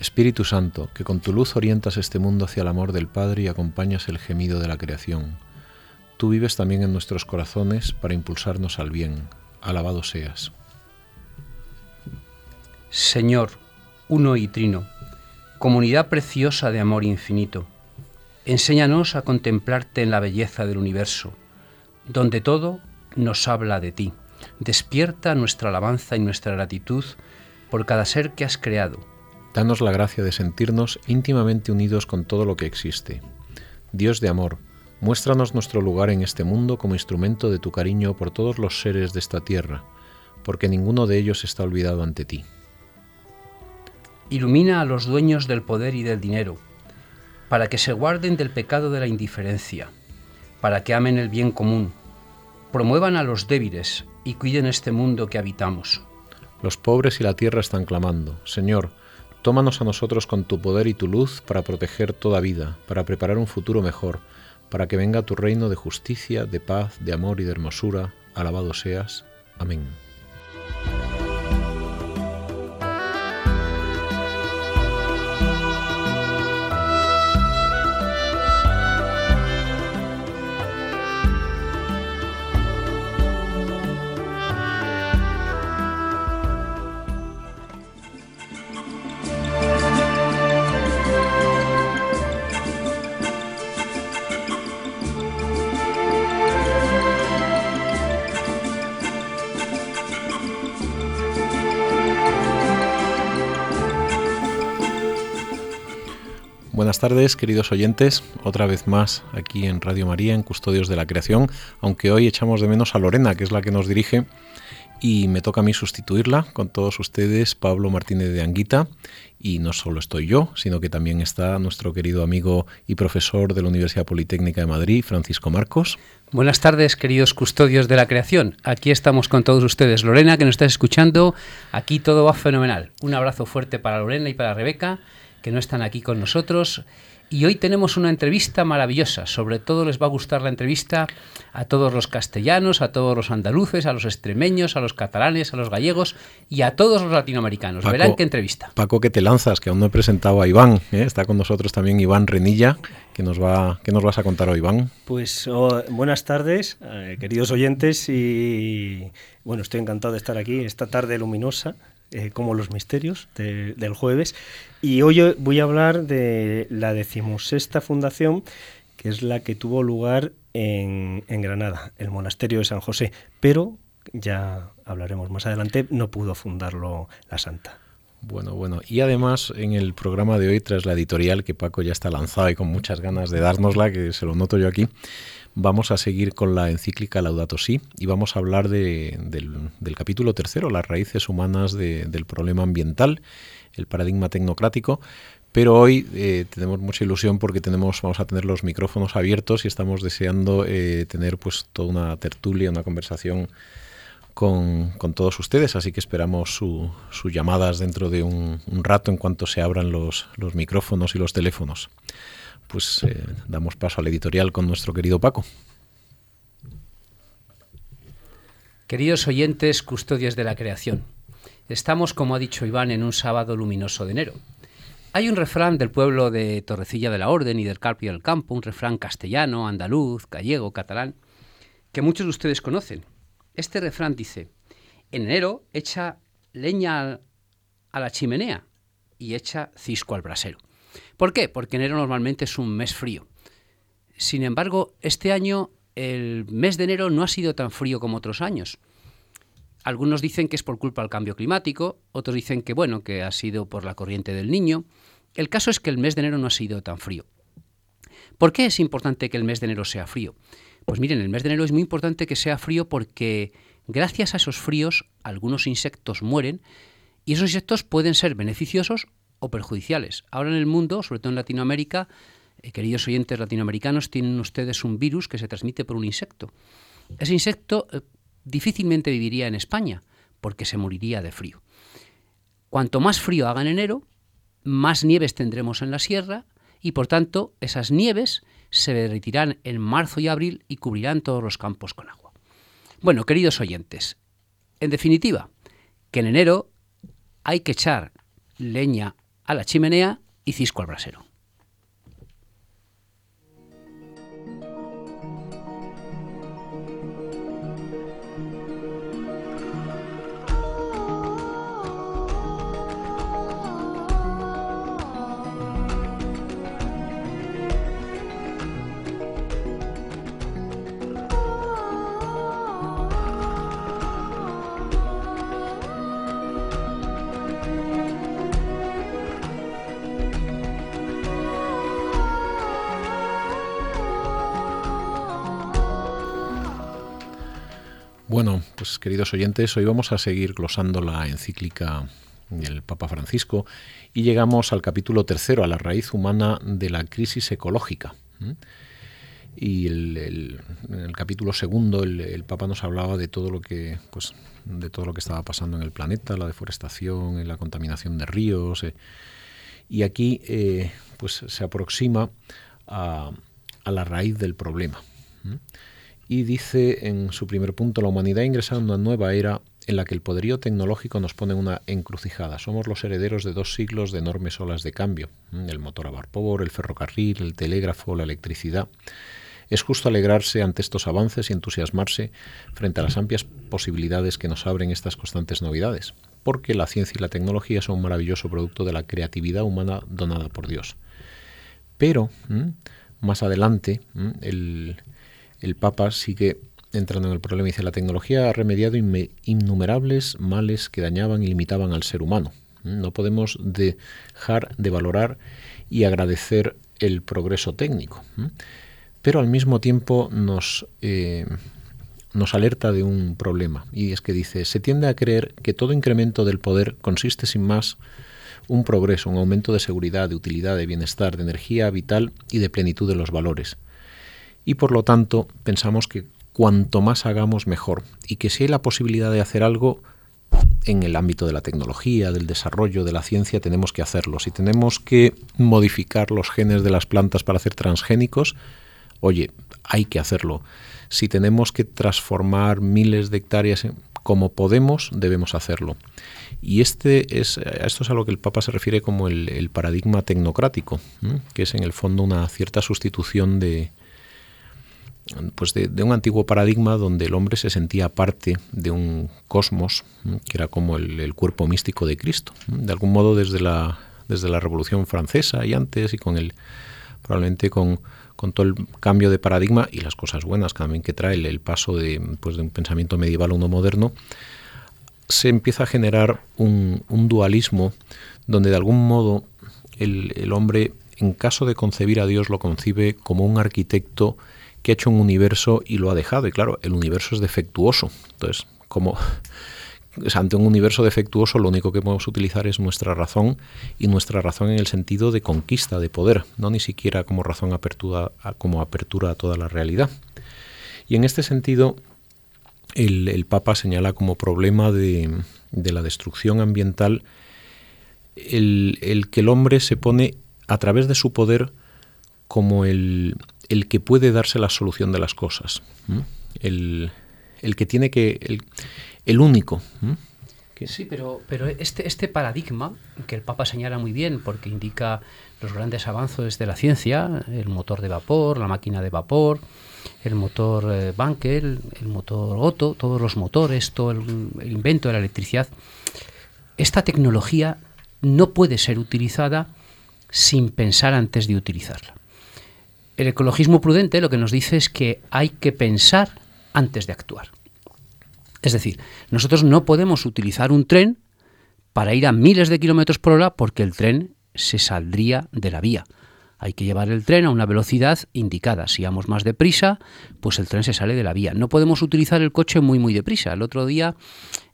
Espíritu Santo, que con tu luz orientas este mundo hacia el amor del Padre y acompañas el gemido de la creación. Tú vives también en nuestros corazones para impulsarnos al bien. Alabado seas. Señor, uno y trino, comunidad preciosa de amor infinito, enséñanos a contemplarte en la belleza del universo, donde todo nos habla de ti. Despierta nuestra alabanza y nuestra gratitud por cada ser que has creado Danos la gracia de sentirnos íntimamente unidos con todo lo que existe. Dios de amor, muéstranos nuestro lugar en este mundo como instrumento de tu cariño por todos los seres de esta tierra, porque ninguno de ellos está olvidado ante ti. Ilumina a los dueños del poder y del dinero, para que se guarden del pecado de la indiferencia, para que amen el bien común, promuevan a los débiles y cuiden este mundo que habitamos. Los pobres y la tierra están clamando, Señor, Tómanos a nosotros con tu poder y tu luz para proteger toda vida, para preparar un futuro mejor, para que venga tu reino de justicia, de paz, de amor y de hermosura. Alabado seas. Amén. Buenas tardes, queridos oyentes, otra vez más aquí en Radio María, en Custodios de la Creación, aunque hoy echamos de menos a Lorena, que es la que nos dirige, y me toca a mí sustituirla con todos ustedes, Pablo Martínez de Anguita, y no solo estoy yo, sino que también está nuestro querido amigo y profesor de la Universidad Politécnica de Madrid, Francisco Marcos. Buenas tardes, queridos custodios de la creación. Aquí estamos con todos ustedes. Lorena, que nos estás escuchando, aquí todo va fenomenal. Un abrazo fuerte para Lorena y para Rebeca que no están aquí con nosotros. Y hoy tenemos una entrevista maravillosa. Sobre todo les va a gustar la entrevista a todos los castellanos, a todos los andaluces, a los extremeños, a los catalanes, a los gallegos y a todos los latinoamericanos. Verán qué entrevista. Paco, que te lanzas, que aún no he presentado a Iván. ¿eh? Está con nosotros también Iván Renilla. que nos, va, ¿Qué nos vas a contar hoy, Iván? Pues oh, buenas tardes, eh, queridos oyentes. Y bueno, estoy encantado de estar aquí esta tarde luminosa eh, como los misterios del jueves. Y hoy voy a hablar de la decimosexta fundación, que es la que tuvo lugar en, en Granada, el monasterio de San José. Pero ya hablaremos más adelante, no pudo fundarlo la Santa. Bueno, bueno. Y además en el programa de hoy, tras la editorial que Paco ya está lanzada y con muchas ganas de dárnosla, que se lo noto yo aquí, vamos a seguir con la encíclica Laudato Si y vamos a hablar del, capítulo tercero, las raíces humanas del problema ambiental, el paradigma tecnocrático. Pero hoy eh, tenemos mucha ilusión porque tenemos, vamos a tener los micrófonos abiertos y estamos deseando eh, tener pues toda una tertulia, una conversación con, todos ustedes, así que esperamos sus llamadas dentro de un, rato en cuanto se abran los, los micrófonos y los teléfonos. Pues eh, damos paso al editorial con nuestro querido Paco. Queridos oyentes, custodios de la creación, estamos, como ha dicho Iván, en un sábado luminoso de enero. Hay un refrán del pueblo de Torrecilla de la Orden y del Carpio del Campo, un refrán castellano, andaluz, gallego, catalán, que muchos de ustedes conocen. Este refrán dice, en enero echa leña a la chimenea y echa cisco al brasero. ¿Por qué? Porque enero normalmente es un mes frío. Sin embargo, este año el mes de enero no ha sido tan frío como otros años. Algunos dicen que es por culpa del cambio climático, otros dicen que bueno, que ha sido por la corriente del niño. El caso es que el mes de enero no ha sido tan frío. ¿Por qué es importante que el mes de enero sea frío? Pues miren, el mes de enero es muy importante que sea frío porque gracias a esos fríos algunos insectos mueren y esos insectos pueden ser beneficiosos o perjudiciales. Ahora en el mundo, sobre todo en Latinoamérica, eh, queridos oyentes latinoamericanos, tienen ustedes un virus que se transmite por un insecto. Ese insecto eh, difícilmente viviría en España porque se moriría de frío. Cuanto más frío haga en enero, más nieves tendremos en la sierra y por tanto esas nieves se derretirán en marzo y abril y cubrirán todos los campos con agua. Bueno, queridos oyentes, en definitiva, que en enero hay que echar leña a la chimenea y cisco al brasero. Pues queridos oyentes, hoy vamos a seguir glosando la encíclica del Papa Francisco y llegamos al capítulo tercero, a la raíz humana de la crisis ecológica. Y el, en el capítulo segundo el, Papa nos hablaba de todo lo que, pues, de todo lo que estaba pasando en el planeta, la deforestación, la contaminación de ríos. Eh. y aquí, eh, pues, se aproxima a, la raíz del problema y dice en su primer punto, la humanidad ha ingresado en una nueva era en la que el poderío tecnológico nos pone una encrucijada. Somos los herederos de dos siglos de enormes olas de cambio, el motor a vapor, el ferrocarril, el telégrafo, la electricidad. Es justo alegrarse ante estos avances y entusiasmarse frente a las amplias posibilidades que nos abren estas constantes novedades, porque la ciencia y la tecnología son un maravilloso producto de la creatividad humana donada por Dios. Pero, más adelante, el, el Papa sigue entrando en el problema y dice, la tecnología ha remediado innumerables males que dañaban y limitaban al ser humano. No podemos dejar de valorar y agradecer el progreso técnico, pero al mismo tiempo nos, eh, nos alerta de un problema, y es que dice, se tiende a creer que todo incremento del poder consiste sin más un progreso, un aumento de seguridad, de utilidad, de bienestar, de energía vital y de plenitud de los valores y por lo tanto pensamos que cuanto más hagamos mejor y que si hay la posibilidad de hacer algo en el ámbito de la tecnología, del desarrollo, de la ciencia, tenemos que hacerlo. Si tenemos que modificar los genes de las plantas para hacer transgénicos, oye, hay que hacerlo. Si tenemos que transformar miles de hectáreas como podemos, debemos hacerlo. Y este es, esto es a lo que el Papa se refiere como el, paradigma tecnocrático, que es en el fondo una cierta sustitución de, pues de, un antiguo paradigma donde el hombre se sentía parte de un cosmos que era como el, cuerpo místico de Cristo. De algún modo desde la, desde la Revolución Francesa y antes y con el probablemente con, todo el cambio de paradigma y las cosas buenas también que trae el, paso de, pues de un pensamiento medieval a uno moderno, se empieza a generar un, dualismo donde de algún modo el, el hombre en caso de concebir a Dios lo concibe como un arquitecto que ha hecho un universo y lo ha dejado. Y claro, el universo es defectuoso. Entonces, como ante un universo defectuoso, lo único que podemos utilizar es nuestra razón y nuestra razón en el sentido de conquista, de poder, no ni siquiera como razón apertura, como apertura a toda la realidad. Y en este sentido, el, Papa señala como problema de, la destrucción ambiental el, que el hombre se pone a través de su poder como el, que puede darse la solución de las cosas, el, que tiene que, el, único. Sí, pero, pero este, este paradigma que el Papa señala muy bien porque indica los grandes avances de la ciencia, el motor de vapor, la máquina de vapor, el motor eh, el motor Otto, todos los motores, todo el, invento de la electricidad, esta tecnología no puede ser utilizada sin pensar antes de utilizarla. El ecologismo prudente lo que nos dice es que hay que pensar antes de actuar. Es decir, nosotros no podemos utilizar un tren para ir a miles de kilómetros por hora porque el tren se saldría de la vía. Hay que llevar el tren a una velocidad indicada. Si vamos más deprisa, pues el tren se sale de la vía. No podemos utilizar el coche muy, muy deprisa. El otro día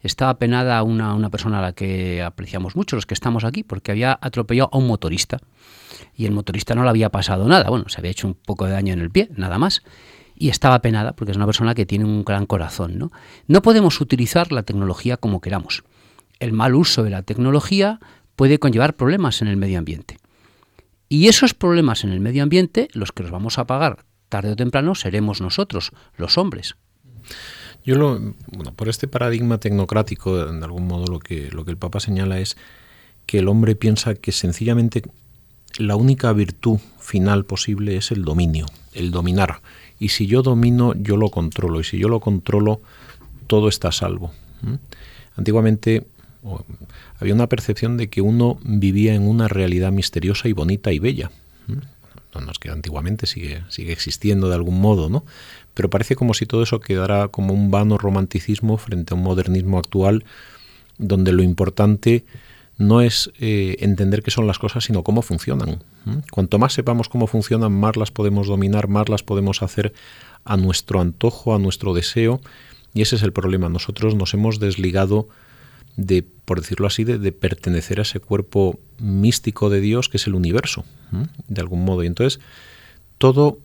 estaba penada una, una persona a la que apreciamos mucho, los que estamos aquí, porque había atropellado a un motorista. Y el motorista no le había pasado nada. Bueno, se había hecho un poco de daño en el pie, nada más y estaba penada porque es una persona que tiene un gran corazón. ¿no? no podemos utilizar la tecnología como queramos. El mal uso de la tecnología puede conllevar problemas en el medio ambiente. Y esos problemas en el medio ambiente, los que los vamos a pagar tarde o temprano, seremos nosotros, los hombres. Yo lo, bueno, por este paradigma tecnocrático, de algún modo lo que, lo que el Papa señala es que el hombre piensa que sencillamente la única virtud final posible es el dominio, el dominar. Y si yo domino, yo lo controlo. Y si yo lo controlo, todo está a salvo. Antiguamente había una percepción de que uno vivía en una realidad misteriosa y bonita y bella. No, es que antiguamente sigue, sigue existiendo de algún modo, ¿no? Pero parece como si todo eso quedara como un vano romanticismo frente a un modernismo actual donde lo importante no es eh, entender qué son las cosas, sino cómo funcionan. Cuanto más sepamos cómo funcionan, más las podemos dominar, más las podemos hacer a nuestro antojo, a nuestro deseo. Y ese es el problema. Nosotros nos hemos desligado de, por decirlo así, de, pertenecer a ese cuerpo místico de Dios que es el universo, de algún modo. Y entonces todo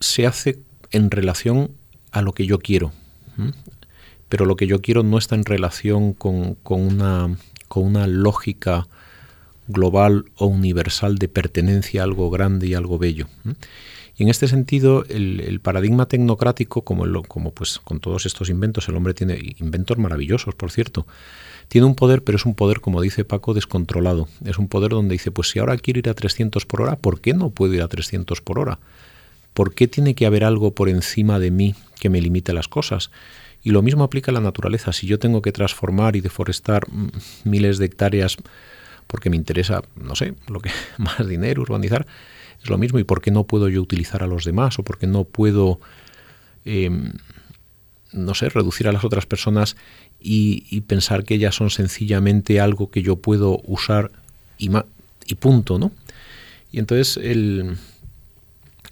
se hace en relación a lo que yo quiero. Pero lo que yo quiero no está en relación con, una, con una lógica global o universal de pertenencia a algo grande y algo bello. Y en este sentido, el, paradigma tecnocrático, como, como pues con todos estos inventos, el hombre tiene inventos maravillosos, por cierto, tiene un poder, pero es un poder, como dice Paco, descontrolado. Es un poder donde dice, pues si ahora quiero ir a 300 por hora, ¿por qué no puedo ir a 300 por hora? ¿Por qué tiene que haber algo por encima de mí que me limite las cosas? Y lo mismo aplica a la naturaleza. Si yo tengo que transformar y deforestar miles de hectáreas porque me interesa, no sé, lo que más dinero, urbanizar, es lo mismo. ¿Y por qué no puedo yo utilizar a los demás? ¿O por qué no puedo, em, no sé, reducir a las otras personas y, pensar que ellas son sencillamente algo que yo puedo usar y, y punto, ¿no? Y entonces el,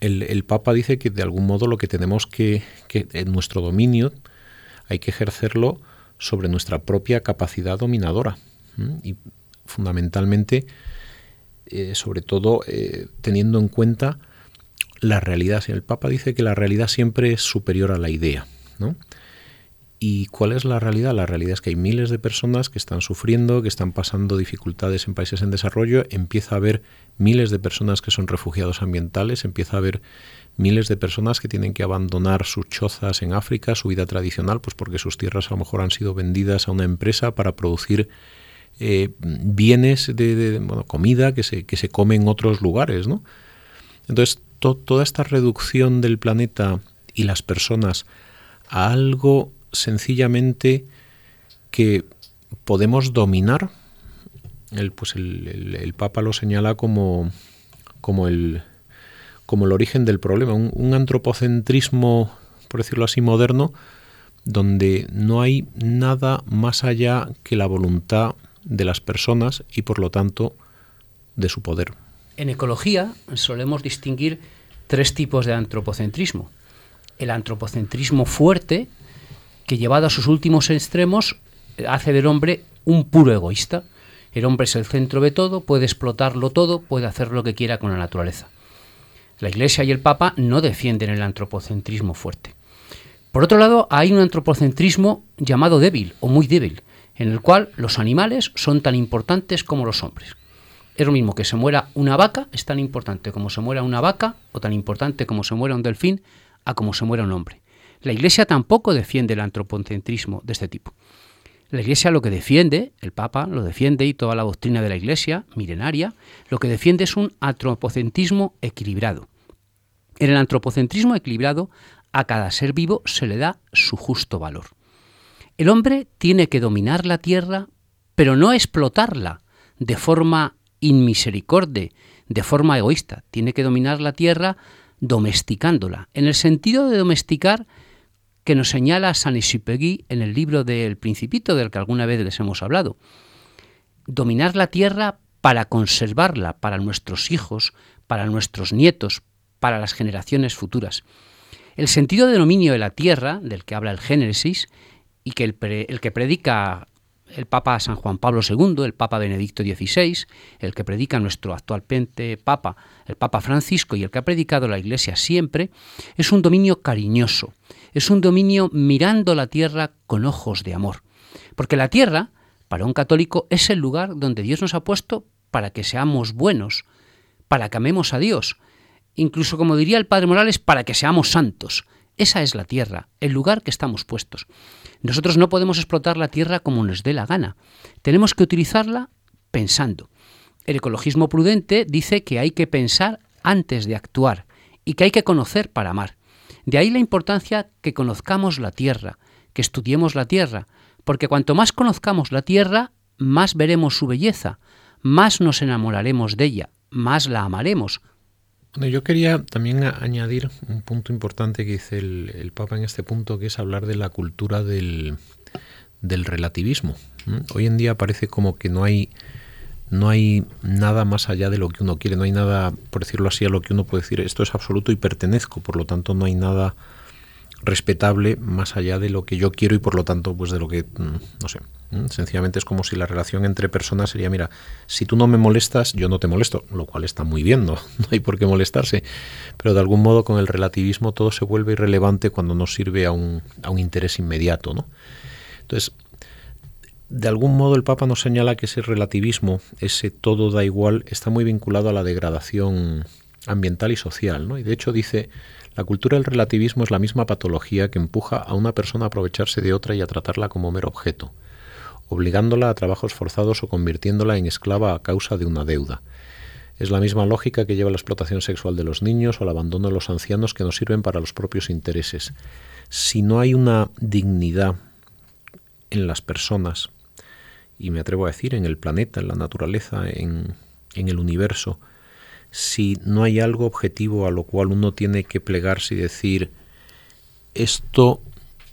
el, Papa dice que de algún modo lo que tenemos que, que, en nuestro dominio, hay que ejercerlo sobre nuestra propia capacidad dominadora. Y fundamentalmente, eh, sobre todo eh, teniendo en cuenta la realidad. El Papa dice que la realidad siempre es superior a la idea. ¿no? ¿Y cuál es la realidad? La realidad es que hay miles de personas que están sufriendo, que están pasando dificultades en países en desarrollo, empieza a haber miles de personas que son refugiados ambientales, empieza a haber miles de personas que tienen que abandonar sus chozas en África, su vida tradicional, pues porque sus tierras a lo mejor han sido vendidas a una empresa para producir eh, bienes de, comida que se, que se come en otros lugares, ¿no? Entonces, toda esta reducción del planeta y las personas a algo sencillamente que podemos dominar. El, pues el, Papa lo señala como, como, el, como el origen del problema, un, antropocentrismo, por decirlo así, moderno, donde no hay nada más allá que la voluntad de las personas y por lo tanto de su poder. En ecología solemos distinguir tres tipos de antropocentrismo. El antropocentrismo fuerte, que llevado a sus últimos extremos hace del hombre un puro egoísta. El hombre es el centro de todo, puede explotarlo todo, puede hacer lo que quiera con la naturaleza. La Iglesia y el Papa no defienden el antropocentrismo fuerte. Por otro lado, hay un antropocentrismo llamado débil o muy débil, en el cual los animales son tan importantes como los hombres. Es lo mismo que se muera una vaca, es tan importante como se muera una vaca, o tan importante como se muera un delfín, a como se muera un hombre. La Iglesia tampoco defiende el antropocentrismo de este tipo. La Iglesia lo que defiende, el Papa lo defiende y toda la doctrina de la Iglesia, milenaria, lo que defiende es un antropocentrismo equilibrado. En el antropocentrismo equilibrado, a cada ser vivo se le da su justo valor. El hombre tiene que dominar la tierra, pero no explotarla de forma inmisericorde, de forma egoísta. Tiene que dominar la tierra domesticándola, en el sentido de domesticar que nos señala San Isipegui en el libro del Principito del que alguna vez les hemos hablado. Dominar la tierra para conservarla para nuestros hijos, para nuestros nietos, para las generaciones futuras. El sentido de dominio de la tierra, del que habla el Génesis, y que el, el que predica el Papa San Juan Pablo II, el Papa Benedicto XVI, el que predica nuestro actual Papa, el Papa Francisco y el que ha predicado la Iglesia siempre, es un dominio cariñoso, es un dominio mirando la tierra con ojos de amor. Porque la tierra, para un católico, es el lugar donde Dios nos ha puesto para que seamos buenos, para que amemos a Dios, incluso como diría el Padre Morales, para que seamos santos. Esa es la tierra, el lugar que estamos puestos. Nosotros no podemos explotar la tierra como nos dé la gana. Tenemos que utilizarla pensando. El ecologismo prudente dice que hay que pensar antes de actuar y que hay que conocer para amar. De ahí la importancia que conozcamos la tierra, que estudiemos la tierra, porque cuanto más conozcamos la tierra, más veremos su belleza, más nos enamoraremos de ella, más la amaremos, bueno, yo quería también añadir un punto importante que dice el, Papa en este punto, que es hablar de la cultura del, relativismo. Hoy en día parece como que no hay, no hay nada más allá de lo que uno quiere, no hay nada, por decirlo así, a lo que uno puede decir, esto es absoluto y pertenezco, por lo tanto no hay nada respetable más allá de lo que yo quiero y por lo tanto pues de lo que mm, no sé mm, sencillamente es como si la relación entre personas sería mira si tú no me molestas yo no te molesto lo cual está muy bien no, hay por qué molestarse. Pero de algún modo con el relativismo todo se vuelve irrelevante cuando no sirve a un, a un interés inmediato no entonces de algún modo el Papa nos señala que ese relativismo ese todo da igual está muy vinculado a la degradación ambiental y social no y de hecho dice la cultura del relativismo es la misma patología que empuja a una persona a aprovecharse de otra y a tratarla como mero objeto, obligándola a trabajos forzados o convirtiéndola en esclava a causa de una deuda. Es la misma lógica que lleva la explotación sexual de los niños o el abandono de los ancianos que nos sirven para los propios intereses. Si no hay una dignidad en las personas, y me atrevo a decir en el planeta, en la naturaleza, en, en el universo, si no hay algo objetivo a lo cual uno tiene que plegarse y decir, esto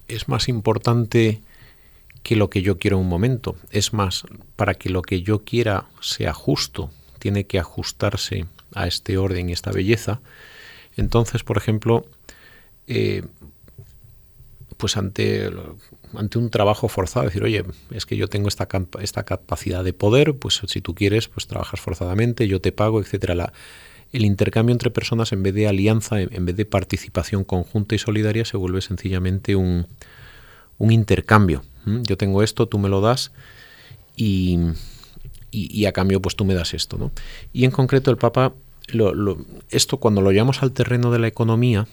es más importante que lo que yo quiero en un momento. Es más, para que lo que yo quiera sea justo, tiene que ajustarse a este orden y esta belleza. Entonces, por ejemplo, eh, pues ante, ante un trabajo forzado, decir, oye, es que yo tengo esta, esta capacidad de poder, pues si tú quieres, pues trabajas forzadamente, yo te pago, etcétera. el intercambio entre personas en vez de alianza, en vez de participación conjunta y solidaria, se vuelve sencillamente un, un intercambio. Yo tengo esto, tú me lo das y, y, a cambio pues tú me das esto. ¿no? Y en concreto el Papa, esto cuando lo llevamos al terreno de la economía,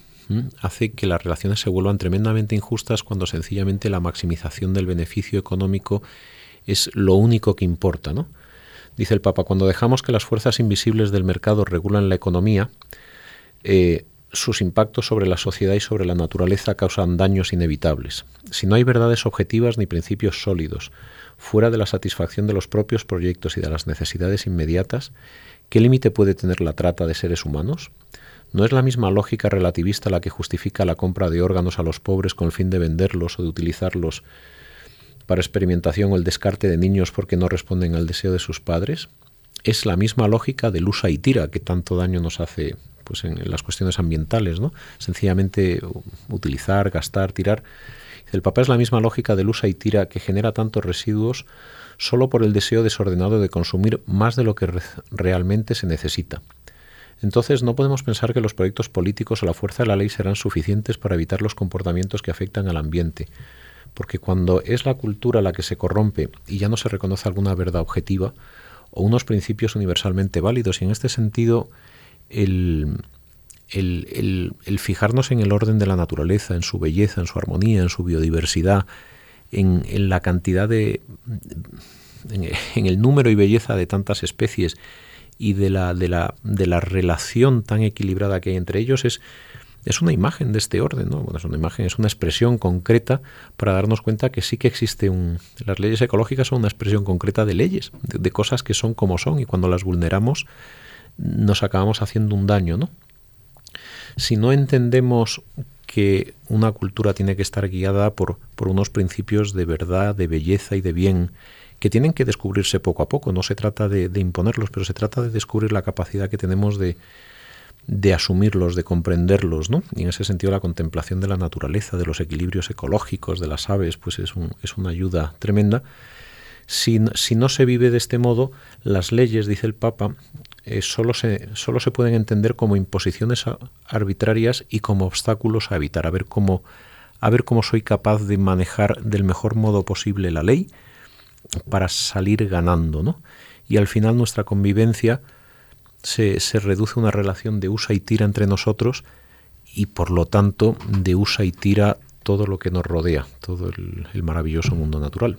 hace que las relaciones se vuelvan tremendamente injustas cuando sencillamente la maximización del beneficio económico es lo único que importa. ¿no? Dice el Papa, cuando dejamos que las fuerzas invisibles del mercado regulan la economía, eh, sus impactos sobre la sociedad y sobre la naturaleza causan daños inevitables. Si no hay verdades objetivas ni principios sólidos, fuera de la satisfacción de los propios proyectos y de las necesidades inmediatas, ¿qué límite puede tener la trata de seres humanos? ¿No es la misma lógica relativista la que justifica la compra de órganos a los pobres con el fin de venderlos o de utilizarlos para experimentación o el descarte de niños porque no responden al deseo de sus padres? Es la misma lógica del usa y tira que tanto daño nos hace pues, en, las cuestiones ambientales, ¿no? Sencillamente utilizar, gastar, tirar. El papá es la misma lógica del usa y tira que genera tantos residuos solo por el deseo desordenado de consumir más de lo que realmente se necesita. Entonces no podemos pensar que los proyectos políticos o la fuerza de la ley serán suficientes para evitar los comportamientos que afectan al ambiente, porque cuando es la cultura la que se corrompe y ya no se reconoce alguna verdad objetiva o unos principios universalmente válidos, y en este sentido el, el, fijarnos en el orden de la naturaleza, en su belleza, en su armonía, en su biodiversidad, en, la cantidad de... En, el número y belleza de tantas especies y de la, de la, de la relación tan equilibrada que hay entre ellos es, es una imagen de este orden, ¿no? Bueno, es una imagen, es una expresión concreta para darnos cuenta que sí que existe un... Las leyes ecológicas son una expresión concreta de leyes, de cosas que son como son y cuando las vulneramos nos acabamos haciendo un daño, ¿no? Si no entendemos que una cultura tiene que estar guiada por, por unos principios de verdad, de belleza y de bien, que tienen que descubrirse poco a poco. No se trata de, imponerlos, pero se trata de descubrir la capacidad que tenemos de, de asumirlos, de comprenderlos, ¿no? Y en ese sentido la contemplación de la naturaleza, de los equilibrios ecológicos, de las aves, pues es, un, es una ayuda tremenda. Si, si, no se vive de este modo, las leyes, dice el Papa, eh, solo, se, solo se pueden entender como imposiciones arbitrarias y como obstáculos a evitar, a ver cómo, a ver cómo soy capaz de manejar del mejor modo posible la ley para salir ganando, ¿no? Y al final nuestra convivencia se, se reduce a una relación de usa y tira entre nosotros y por lo tanto de usa y tira todo lo que nos rodea, todo el maravilloso mundo natural.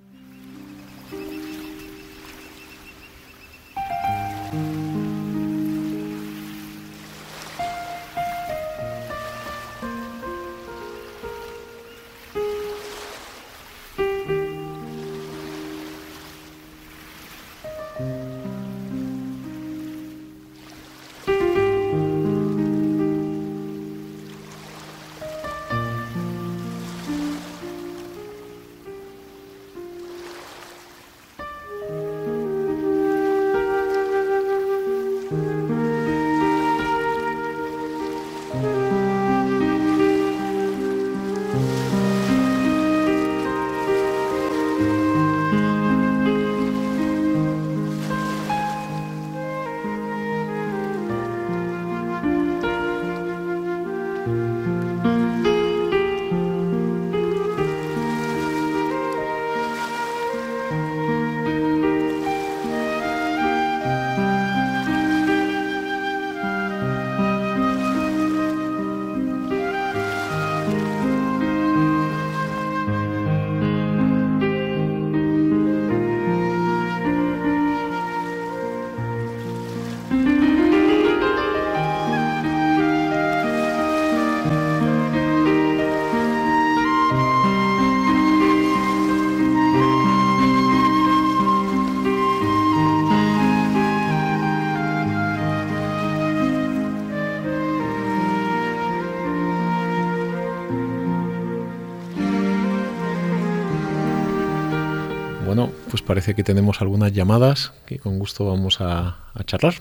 Parece que tenemos algunas llamadas que con gusto vamos a, charlar.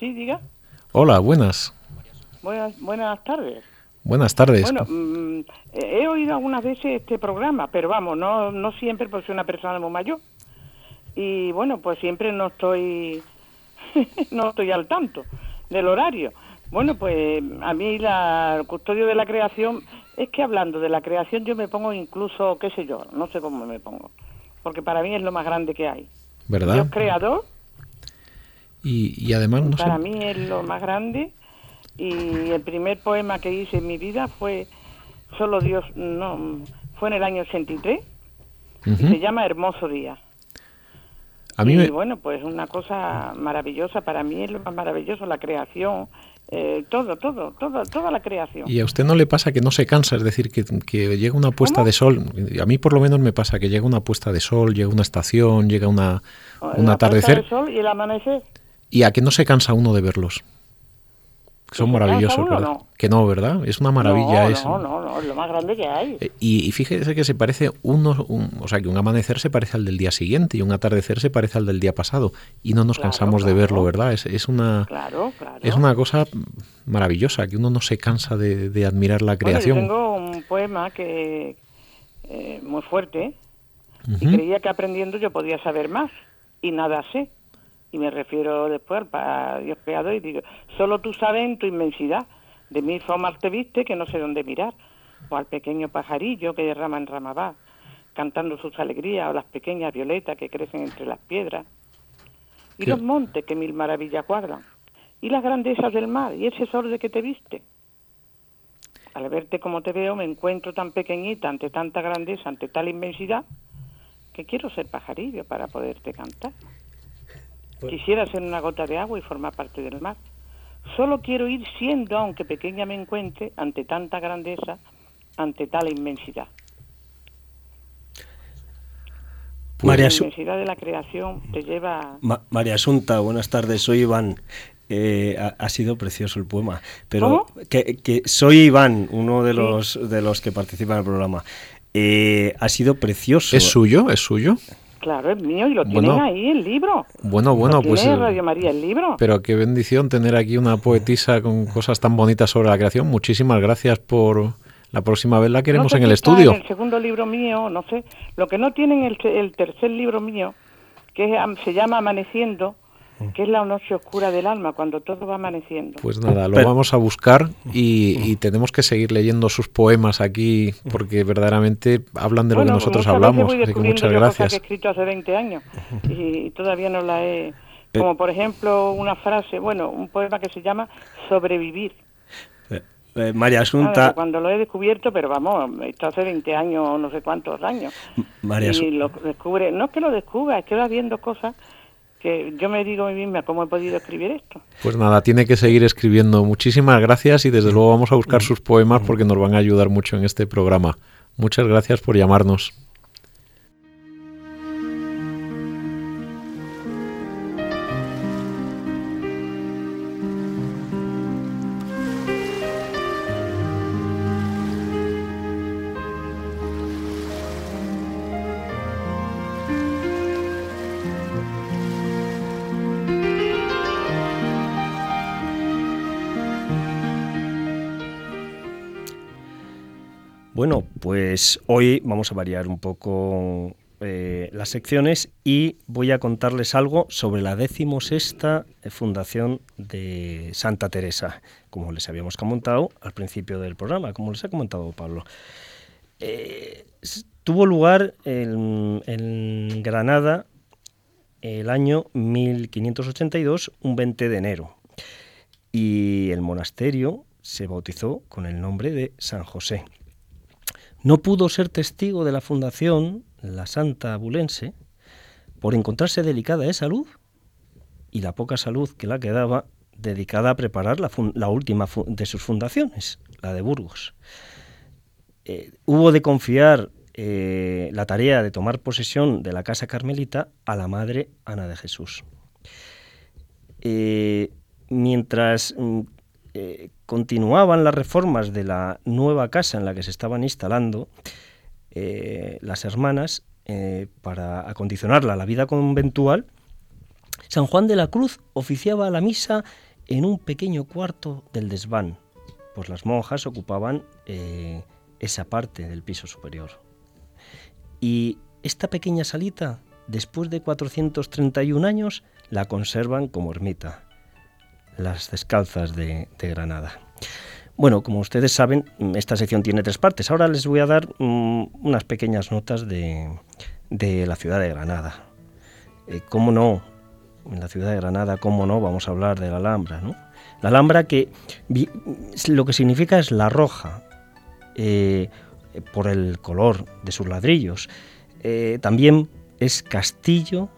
Sí, diga. Hola, buenas. Buenas, buenas tardes. Buenas tardes. Bueno, mm, he oído algunas veces este programa, pero vamos, no, no siempre, porque soy una persona muy mayor. Y bueno, pues siempre no estoy, no estoy al tanto del horario. Bueno, pues a mí la, el custodio de la creación, es que hablando de la creación yo me pongo incluso, qué sé yo, no sé cómo me pongo porque para mí es lo más grande que hay. ¿Verdad? Dios creador. Y, además, no Para mí es lo más grande. Y el primer poema que hice en mi vida fue Solo Dios, no, fue en el año 83. y se llama Hermoso Día. A mí y bueno, pues una cosa maravillosa, para mí es lo más maravilloso, la creación, eh, todo, todo, todo, toda la creación. ¿Y a usted no le pasa que no se cansa? Es decir, que, que llega una puesta de sol, a mí por lo menos me pasa que llega una puesta de sol, llega una estación, llega una, un atardecer. sol y el amanecer. ¿Y a que no se cansa uno de verlos? Son maravillosos, ¿verdad? Que no, ¿verdad? Es una maravilla. No, es... no, no, es lo más grande que hay. Eh, y, fíjese que se parece uno, o sea, que un amanecer se parece al del día siguiente y un atardecer se parece al del día pasado y no nos cansamos de verlo, ¿verdad? Es, es una es una cosa maravillosa que uno no se cansa de, admirar la creación. yo tengo un poema que eh, muy fuerte y creía que aprendiendo yo podía saber más y nada sé y me refiero después al Dios creador y digo, solo tú sabes en tu inmensidad, de mí formas te viste que no sé dónde mirar, o al pequeño pajarillo que de rama en rama va, cantando sus alegrías, o las pequeñas violetas que crecen entre las piedras, y los montes que mil maravillas guardan, y las grandezas del mar, y ese sol de que te viste. Al verte como te veo me encuentro tan pequeñita ante tanta grandeza, ante tal inmensidad, que quiero ser pajarillo para poderte cantar. Pues Quisiera ser una gota de agua y formar parte del mar. Solo quiero ir siendo, aunque pequeña me encuentre, ante tanta grandeza, ante tal inmensidad. María la inmensidad de la creación te lleva... María Asunta, buenas tardes, soy Iván. Eh, ha, sido precioso el poema. Pero Que, soy Iván, uno de los de los que participan en el programa. Eh, ha sido precioso. ¿Es suyo? ¿Es suyo? Claro, es mío y lo tienen ahí el libro. Bueno, bueno, pues. Eh, Radio María el libro. Pero qué bendición tener aquí una poetisa con cosas tan bonitas sobre la creación. Muchísimas gracias por. La próxima vez la queremos en el estudio. el segundo libro mío, no sé. Lo que no tienen el, el tercer libro mío, que se llama Amaneciendo, que es la noche oscura del alma, cuando todo va amaneciendo. Pues nada, lo vamos a buscar y, tenemos que seguir leyendo sus poemas aquí, porque verdaderamente hablan de lo que nosotros hablamos. Así que muchas gracias. que he escrito hace 20 años y, todavía no la he... Como por ejemplo una frase, bueno, un poema que se llama Sobrevivir. Eh, eh, María Asunta. cuando lo he descubierto, pero vamos, esto hace 20 años, no sé cuántos años. María y lo descubre, no es que lo descubra, es que va viendo cosas que yo me digo a mí misma cómo he podido escribir esto. Pues nada, tiene que seguir escribiendo. Muchísimas gracias y desde luego vamos a buscar sus poemas porque nos van a ayudar mucho en este programa. Muchas gracias por llamarnos. Pues hoy vamos a variar un poco eh, las secciones y voy a contarles algo sobre la decimosexta fundación de Santa Teresa, como les habíamos comentado al principio del programa, como les ha comentado Pablo. Eh, tuvo lugar en, en Granada el año 1582, un 20 de enero, y el monasterio se bautizó con el nombre de San José. No pudo ser testigo de la fundación, la Santa Abulense, por encontrarse delicada de salud y la poca salud que la quedaba dedicada a preparar la, última de sus fundaciones, la de Burgos. Eh, hubo de confiar eh, la tarea de tomar posesión de la casa carmelita a la madre Ana de Jesús. Eh, mientras mm, eh, continuaban las reformas de la nueva casa en la que se estaban instalando eh, las hermanas eh, para acondicionarla a la vida conventual, San Juan de la Cruz oficiaba la misa en un pequeño cuarto del desván, pues las monjas ocupaban esa parte del piso superior. Y esta pequeña salita, después de 431 años, la conservan como ermita las descalzas de, Granada. Bueno, como ustedes saben, esta sección tiene tres partes. Ahora les voy a dar mm, unas pequeñas notas de, la ciudad de Granada. Eh, ¿Cómo no? En la ciudad de Granada, ¿cómo no? Vamos a hablar de la Alhambra, ¿no? La Alhambra que lo que significa es la roja, eh, por el color de sus ladrillos. Eh, también es castillo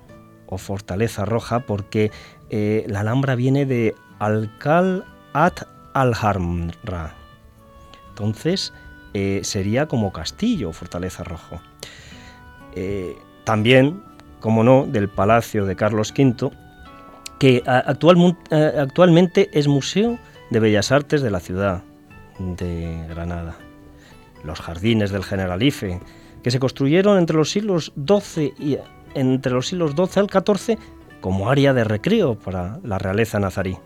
o Fortaleza Roja porque eh, la Alhambra viene de Alcal at Alhambra. Entonces eh, sería como castillo, Fortaleza Rojo. Eh, también, como no, del Palacio de Carlos V, que actualmente es Museo de Bellas Artes de la ciudad de Granada. Los jardines del Generalife, que se construyeron entre los siglos XII y entre los siglos al XIV como área de recreo para la realeza nazarí.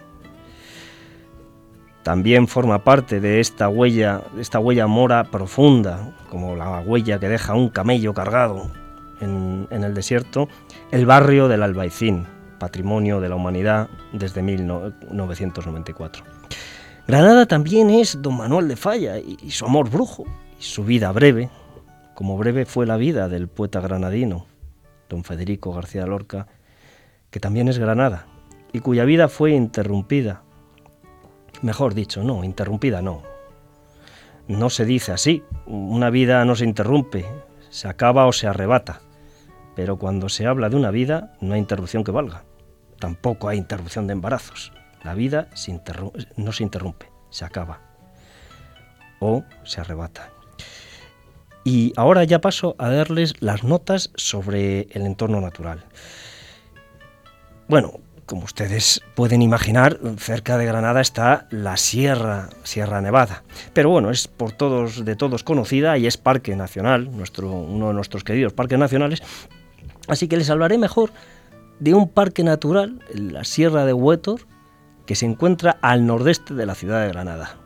También forma parte de esta huella, esta huella mora profunda, como la huella que deja un camello cargado en, el desierto, el barrio del Albaicín, patrimonio de la humanidad desde 1994. Granada también es don Manuel de Falla y su amor brujo y su vida breve, como breve fue la vida del poeta granadino, don Federico García Lorca, que también es Granada, y cuya vida fue interrumpida. Mejor dicho, no, interrumpida no. No se dice así, una vida no se interrumpe, se acaba o se arrebata. Pero cuando se habla de una vida, no hay interrupción que valga. Tampoco hay interrupción de embarazos. La vida no se interrumpe, se acaba o se arrebata. Y ahora ya paso a darles las notas sobre el entorno natural. Bueno, como ustedes pueden imaginar, cerca de Granada está la Sierra, Sierra Nevada. Pero bueno, es por todos de todos conocida y es parque nacional, nuestro, uno de nuestros queridos parques nacionales. Así que les hablaré mejor de un parque natural, la Sierra de Huétor, que se encuentra al nordeste de la ciudad de Granada.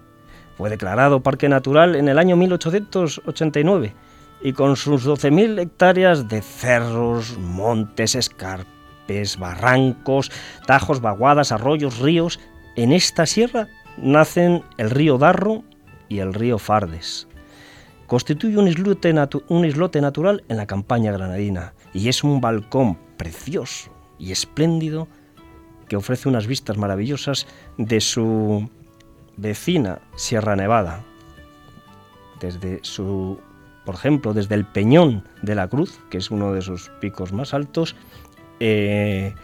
Fue declarado parque natural en el año 1889 y con sus 12.000 hectáreas de cerros, montes, escarpes, barrancos, tajos, vaguadas, arroyos, ríos, en esta sierra nacen el río Darro y el río Fardes. Constituye un islote, un islote natural en la campaña granadina y es un balcón precioso y espléndido que ofrece unas vistas maravillosas de su vecina Sierra Nevada. Desde su, por ejemplo, desde el Peñón de la Cruz, que es uno de sus picos más altos, eh,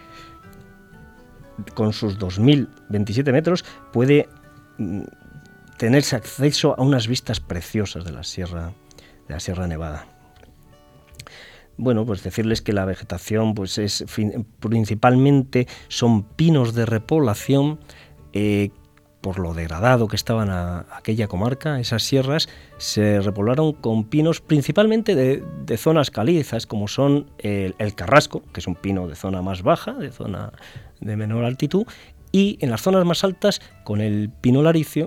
con sus 2.027 metros, puede mm, tenerse acceso a unas vistas preciosas de la Sierra, de la Sierra Nevada. Bueno, pues decirles que la vegetación pues es principalmente son pinos de repoblación eh, por lo degradado que estaban a, aquella comarca, esas sierras se repoblaron con pinos principalmente de, zonas calizas, como son el, carrasco, que es un pino de zona más baja, de zona de menor altitud, y en las zonas más altas con el pino laricio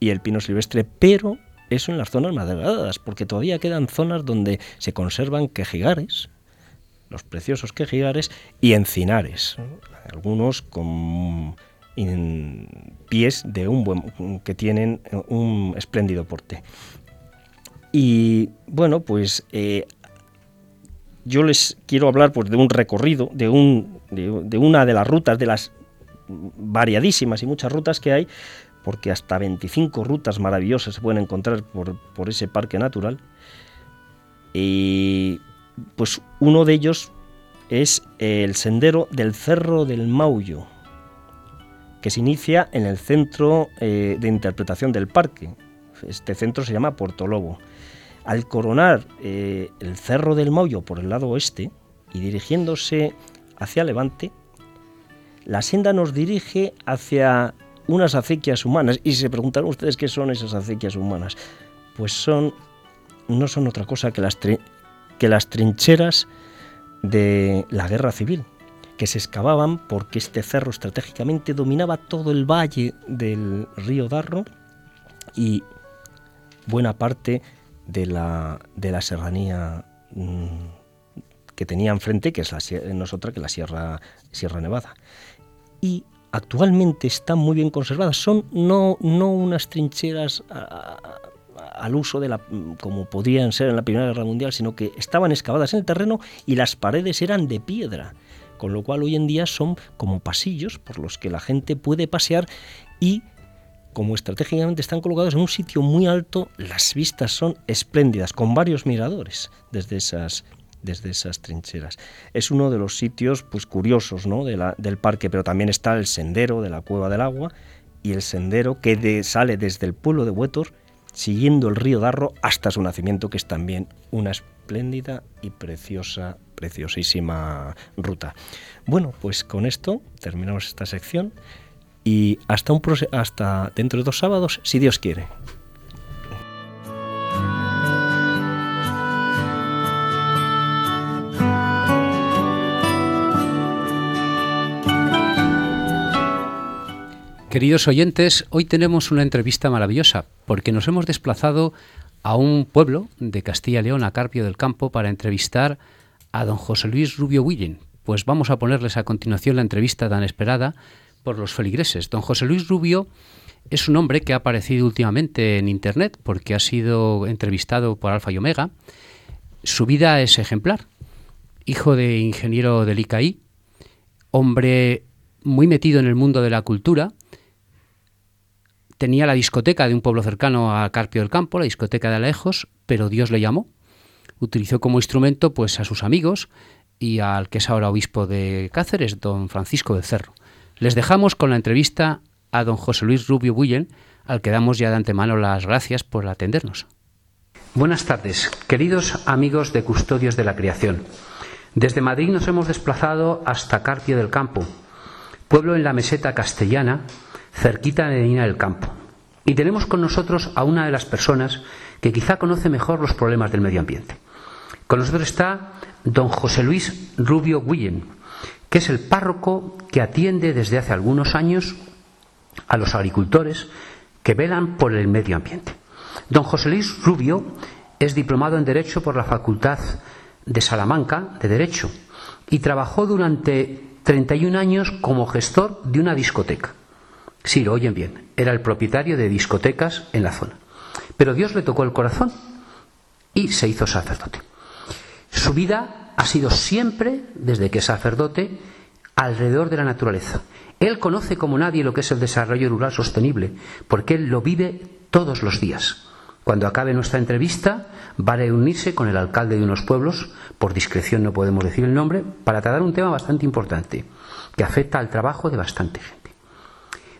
y el pino silvestre, pero eso en las zonas más degradadas, porque todavía quedan zonas donde se conservan quejigares, los preciosos quejigares, y encinares, algunos con pies de un buen, que tienen un espléndido porte. Y bueno, pues eh, yo les quiero hablar pues, de un recorrido, de, un, de una de las rutas, de las variadísimas y muchas rutas que hay, porque hasta 25 rutas maravillosas se pueden encontrar por, ese parque natural. Y pues uno de ellos es el sendero del Cerro del Maullo, que se inicia en el centro eh, de interpretación del parque. Este centro se llama Puerto Lobo. Al coronar eh, el Cerro del Maullo por el lado oeste y dirigiéndose hacia Levante, la senda nos dirige hacia unas acequias humanas. Y se preguntaron ustedes qué son esas acequias humanas. Pues son, no son otra cosa que las, que las trincheras de la guerra civil, que se excavaban porque este cerro estratégicamente dominaba todo el valle del río Darro y buena parte de la, de la serranía mm, que tenía enfrente, que es la, no es otra que la Sierra, Sierra Nevada. Y actualmente están muy bien conservadas. Son no, no unas trincheras al uso de la como podían ser en la Primera Guerra Mundial, sino que estaban excavadas en el terreno y las paredes eran de piedra, con lo cual hoy en día son como pasillos por los que la gente puede pasear y como estratégicamente están colocados en un sitio muy alto, las vistas son espléndidas, con varios miradores desde esas, desde esas trincheras. Es uno de los sitios pues, curiosos ¿no? del parque, pero también está el sendero de la Cueva del Agua y el sendero que sale desde el pueblo de Huetor, siguiendo el río Darro hasta su nacimiento, que es también una espléndida y preciosa, preciosísima ruta. Bueno, pues con esto terminamos esta sección y hasta, un hasta dentro de dos sábados, si Dios quiere. Queridos oyentes, hoy tenemos una entrevista maravillosa porque nos hemos desplazado a un pueblo de Castilla y León, a Carpio del Campo, para entrevistar a don José Luis Rubio Willen. Pues vamos a ponerles a continuación la entrevista tan esperada por los feligreses. Don José Luis Rubio es un hombre que ha aparecido últimamente en Internet porque ha sido entrevistado por Alfa y Omega. Su vida es ejemplar. Hijo de ingeniero del ICAI, hombre muy metido en el mundo de la cultura, tenía la discoteca de un pueblo cercano a Carpio del Campo, la discoteca de Alejos, pero Dios le llamó. Utilizó como instrumento pues a sus amigos y al que es ahora obispo de Cáceres, don Francisco de Cerro. Les dejamos con la entrevista a don José Luis Rubio Bullen, al que damos ya de antemano las gracias por atendernos. Buenas tardes, queridos amigos de Custodios de la Creación. Desde Madrid nos hemos desplazado hasta Carpio del Campo, pueblo en la meseta castellana cerquita de Medina del Campo. Y tenemos con nosotros a una de las personas que quizá conoce mejor los problemas del medio ambiente. Con nosotros está don José Luis Rubio Guillen, que es el párroco que atiende desde hace algunos años a los agricultores que velan por el medio ambiente. Don José Luis Rubio es diplomado en Derecho por la Facultad de Salamanca de Derecho y trabajó durante 31 años como gestor de una discoteca. Sí, lo oyen bien. Era el propietario de discotecas en la zona. Pero Dios le tocó el corazón y se hizo sacerdote. Su vida ha sido siempre, desde que es sacerdote, alrededor de la naturaleza. Él conoce como nadie lo que es el desarrollo rural sostenible, porque él lo vive todos los días. Cuando acabe nuestra entrevista, va a reunirse con el alcalde de unos pueblos, por discreción no podemos decir el nombre, para tratar un tema bastante importante, que afecta al trabajo de bastante gente.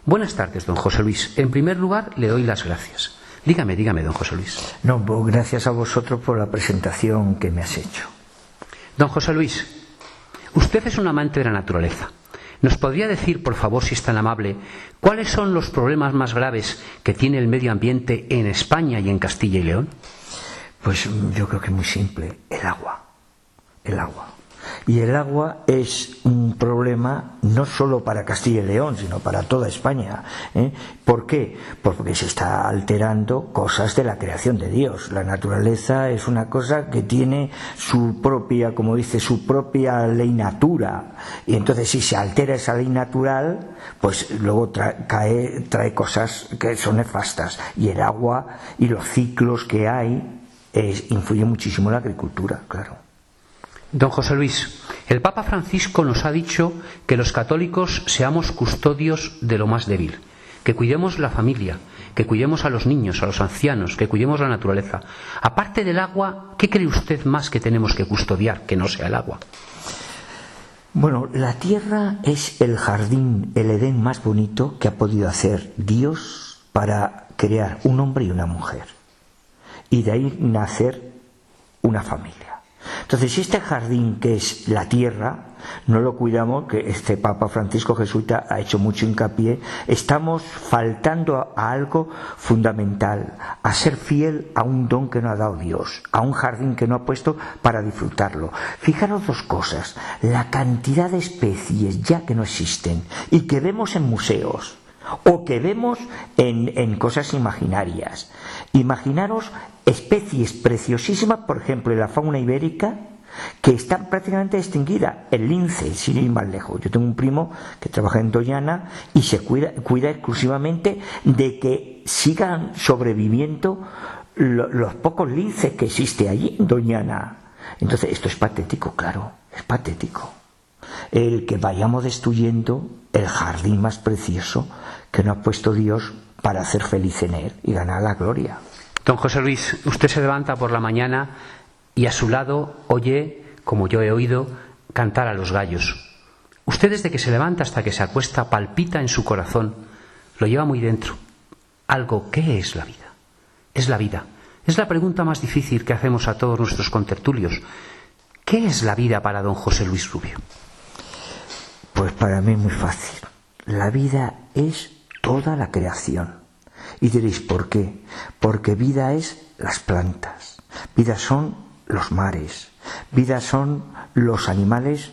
Buenas tardes, don José Luis. En primer lugar, le doy las gracias. Dígame, dígame, don José Luis. No, pues gracias a vosotros por la presentación que me has hecho. Don José Luis, usted es un amante de la naturaleza. ¿Nos podría decir, por favor, si es tan amable, cuáles son los problemas más graves que tiene el medio ambiente en España y en Castilla y León? Pues yo creo que es muy simple, el agua. El agua. Y el agua es un problema no solo para Castilla y León, sino para toda España. ¿eh? ¿Por qué? Porque se está alterando cosas de la creación de Dios. La naturaleza es una cosa que tiene su propia, como dice, su propia ley natura. Y entonces si se altera esa ley natural, pues luego trae, trae cosas que son nefastas. Y el agua y los ciclos que hay es, influyen muchísimo en la agricultura, claro. Don José Luis, el Papa Francisco nos ha dicho que los católicos seamos custodios de lo más débil, que cuidemos la familia, que cuidemos a los niños, a los ancianos, que cuidemos la naturaleza. Aparte del agua, ¿qué cree usted más que tenemos que custodiar que no sea el agua? Bueno, la tierra es el jardín, el Edén más bonito que ha podido hacer Dios para crear un hombre y una mujer. Y de ahí nacer una familia. Entonces, si este jardín que es la tierra, no lo cuidamos, que este Papa Francisco Jesuita ha hecho mucho hincapié, estamos faltando a algo fundamental, a ser fiel a un don que no ha dado Dios, a un jardín que no ha puesto para disfrutarlo. Fijaros dos cosas, la cantidad de especies ya que no existen y que vemos en museos o que vemos en, en cosas imaginarias. Imaginaros especies preciosísimas, por ejemplo, en la fauna ibérica, que están prácticamente extinguidas. El lince, sin ir más lejos. Yo tengo un primo que trabaja en Doñana y se cuida, cuida exclusivamente de que sigan sobreviviendo los pocos linces que existe allí en Doñana. Entonces, esto es patético, claro, es patético. El que vayamos destruyendo el jardín más precioso que nos ha puesto Dios para hacer feliz en él y ganar la gloria. Don José Luis, usted se levanta por la mañana y a su lado oye como yo he oído, cantar a los gallos. Usted desde que se levanta hasta que se acuesta palpita en su corazón, lo lleva muy dentro. Algo, ¿qué es la vida? Es la vida. Es la pregunta más difícil que hacemos a todos nuestros contertulios. ¿Qué es la vida para don José Luis Rubio? Pues para mí muy fácil. La vida es toda la creación. Y diréis, ¿por qué? Porque vida es las plantas, vida son los mares, vida son los animales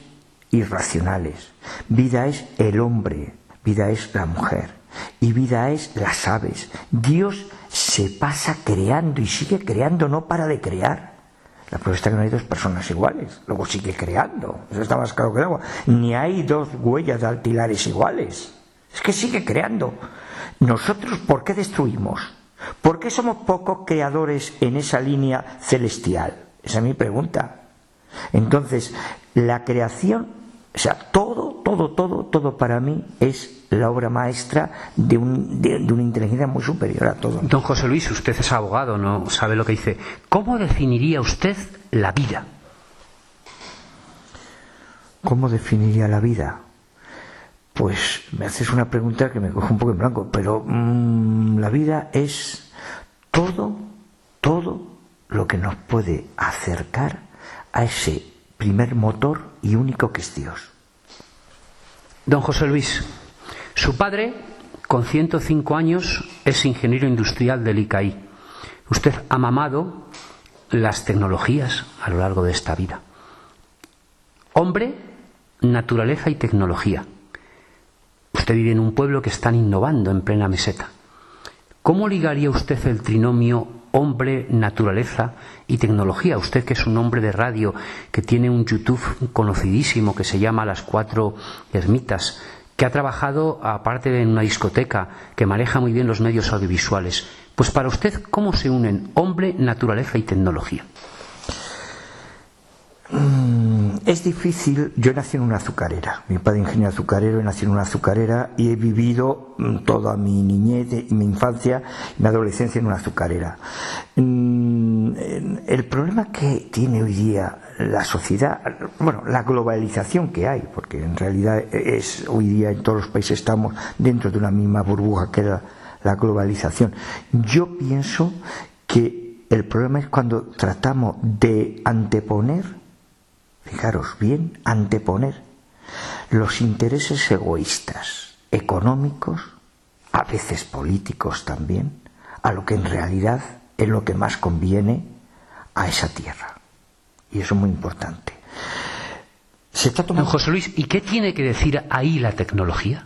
irracionales, vida es el hombre, vida es la mujer y vida es las aves. Dios se pasa creando y sigue creando, no para de crear. La prueba está que no hay dos personas iguales, luego sigue creando, eso está más claro que el agua. Ni hay dos huellas de altilares iguales, es que sigue creando. Nosotros, ¿por qué destruimos? ¿Por qué somos pocos creadores en esa línea celestial? Esa es mi pregunta. Entonces, la creación, o sea, todo, todo, todo, todo para mí es la obra maestra de, una inteligencia muy superior a todo. Don José Luis, usted es abogado, no sabe lo que dice. ¿Cómo definiría usted la vida? ¿Cómo definiría la vida? Pues me haces una pregunta que me coge un poco en blanco, pero mm, la vida es todo, todo lo que nos puede acercar a ese primer motor y único que es Dios. Don José Luis, su padre, con 105 años, es ingeniero industrial del ICAI. Usted ha mamado las tecnologías a lo largo de esta vida. Hombre, naturaleza y tecnología. Usted vive en un pueblo que están innovando en plena meseta. ¿Cómo ligaría usted el trinomio hombre, naturaleza y tecnología? Usted que es un hombre de radio, que tiene un YouTube conocidísimo que se llama Las Cuatro Ermitas, que ha trabajado aparte en una discoteca, que maneja muy bien los medios audiovisuales. Pues para usted, ¿cómo se unen hombre, naturaleza y tecnología? Mm, es difícil. Yo nací en una azucarera. Mi padre ingeniero azucarero, y nací en una azucarera y he vivido mm, toda mi niñez y mi infancia y mi adolescencia en una azucarera. Mm, el problema que tiene hoy día la sociedad, bueno, la globalización que hay, porque en realidad es hoy día en todos los países estamos dentro de una misma burbuja que era la globalización. Yo pienso que el problema es cuando tratamos de anteponer fijaros bien, anteponer los intereses egoístas, económicos, a veces políticos también, a lo que en realidad es lo que más conviene a esa tierra. Y eso es muy importante. Se está tomando... José Luis, ¿y qué tiene que decir ahí la tecnología?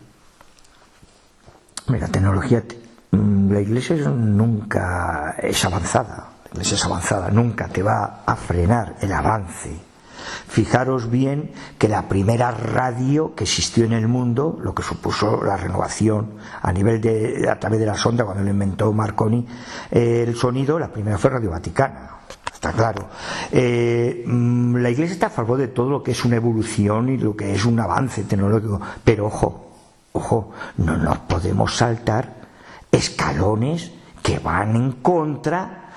Mira, tecnología, mm, la iglesia nunca es avanzada, la iglesia es avanzada, nunca te va a frenar el avance Fijaros bien que la primera radio que existió en el mundo, lo que supuso la renovación a nivel de, a través de la sonda, cuando lo inventó Marconi, eh, el sonido, la primera fue Radio Vaticana. Está claro. Eh, mm, la Iglesia está a favor de todo lo que es una evolución y lo que es un avance tecnológico. Pero ojo, ojo, no nos podemos saltar escalones que van en contra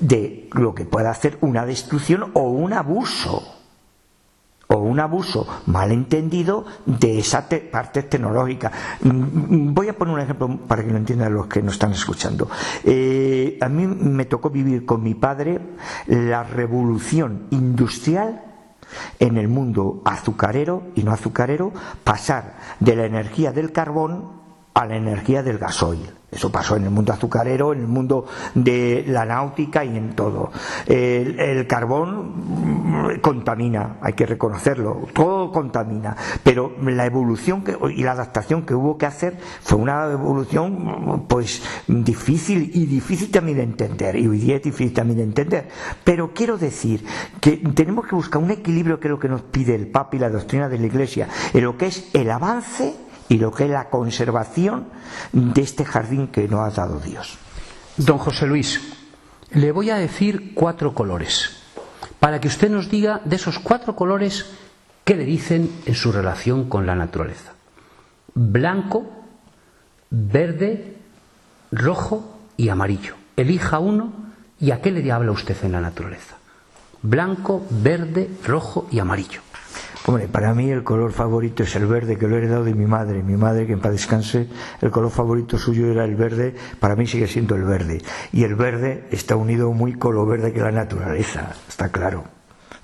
de lo que pueda hacer una destrucción o un abuso o un abuso malentendido de esa parte tecnológica. Mm, mm, voy a poner un ejemplo para que lo entiendan los que nos están escuchando. Eh, a mí me tocó vivir con mi padre la revolución industrial en el mundo azucarero y no azucarero, pasar de la energía del carbón a la energía del gasoil. Eso pasó en el mundo azucarero, en el mundo de la náutica y en todo. El, carbón contamina, hay que reconocerlo, todo contamina, pero la evolución y la adaptación que hubo que hacer fue una evolución pues difícil y difícil también de entender, y hoy día es difícil también de entender. Pero quiero decir que tenemos que buscar un equilibrio que es lo que nos pide el Papa y la doctrina de la Iglesia, en lo que es el avance y lo que es la conservación de este jardín que nos ha dado Dios. Don José Luis, le voy a decir cuatro colores, para que usted nos diga de esos cuatro colores qué le dicen en su relación con la naturaleza. Blanco, verde, rojo y amarillo. Elija uno y a qué le habla usted en la naturaleza. blanco, verde, rojo y amarillo. Hombre, para mí el color favorito es el verde, que lo he heredado de mi madre. Mi madre, que en paz descanse, el color favorito suyo era el verde, para mí sigue siendo el verde. Y el verde está unido muy con lo verde que la naturaleza, está claro.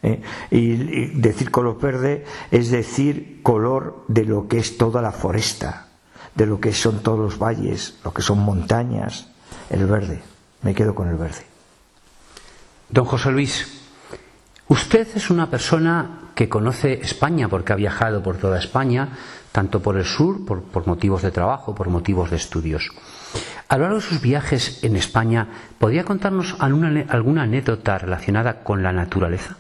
¿eh? Y, decir color verde es decir color de lo que es toda la foresta, de lo que son todos los valles, lo que son montañas, el verde. Me quedo con el verde. Don José Luis, usted es una persona que conoce España porque ha viajado por toda España, tanto por el sur, por, motivos de trabajo, por motivos de estudios. A lo largo de sus viajes en España, ¿podría contarnos alguna, alguna anécdota relacionada con la naturaleza?